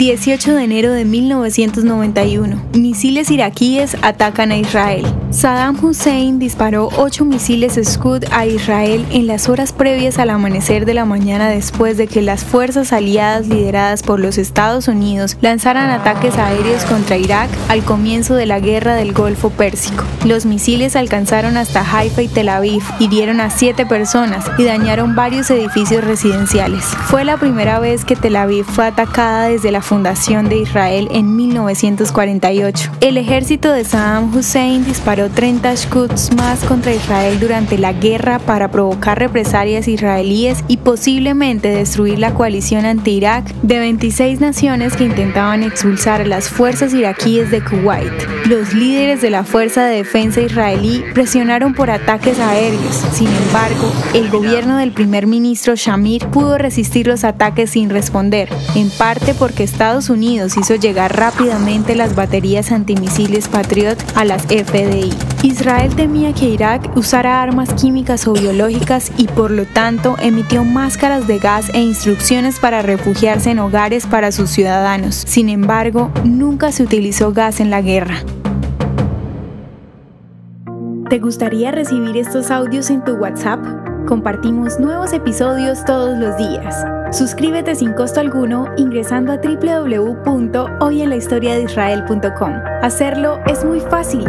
18 de enero de 1991. Misiles iraquíes atacan a Israel. Saddam Hussein disparó 8 misiles Scud a Israel en las horas previas al amanecer de la mañana después de que las fuerzas aliadas lideradas por los Estados Unidos lanzaran ataques aéreos contra Irak al comienzo de la guerra del Golfo Pérsico. Los misiles alcanzaron hasta Haifa y Tel Aviv, hirieron a 7 personas y dañaron varios edificios residenciales. Fue la primera vez que Tel Aviv fue atacada desde la fundación de Israel en 1948. El ejército de Saddam Hussein disparó 30 Scuds más contra Israel durante la guerra para provocar represalias israelíes y posiblemente destruir la coalición anti-Irak de 26 naciones que intentaban expulsar a las fuerzas iraquíes de Kuwait. Los líderes de la Fuerza de Defensa israelí presionaron por ataques aéreos. Sin embargo, el gobierno del primer ministro Shamir pudo resistir los ataques sin responder, en parte porque Estados Unidos hizo llegar rápidamente las baterías antimisiles Patriot a las FDI. Israel temía que Irak usara armas químicas o biológicas y por lo tanto emitió máscaras de gas e instrucciones para refugiarse en hogares para sus ciudadanos. Sin embargo, nunca se utilizó gas en la guerra. ¿Te gustaría recibir estos audios en tu WhatsApp? Compartimos nuevos episodios todos los días. Suscríbete sin costo alguno ingresando a www.hoyenlahistoriadeisrael.com. Hacerlo es muy fácil.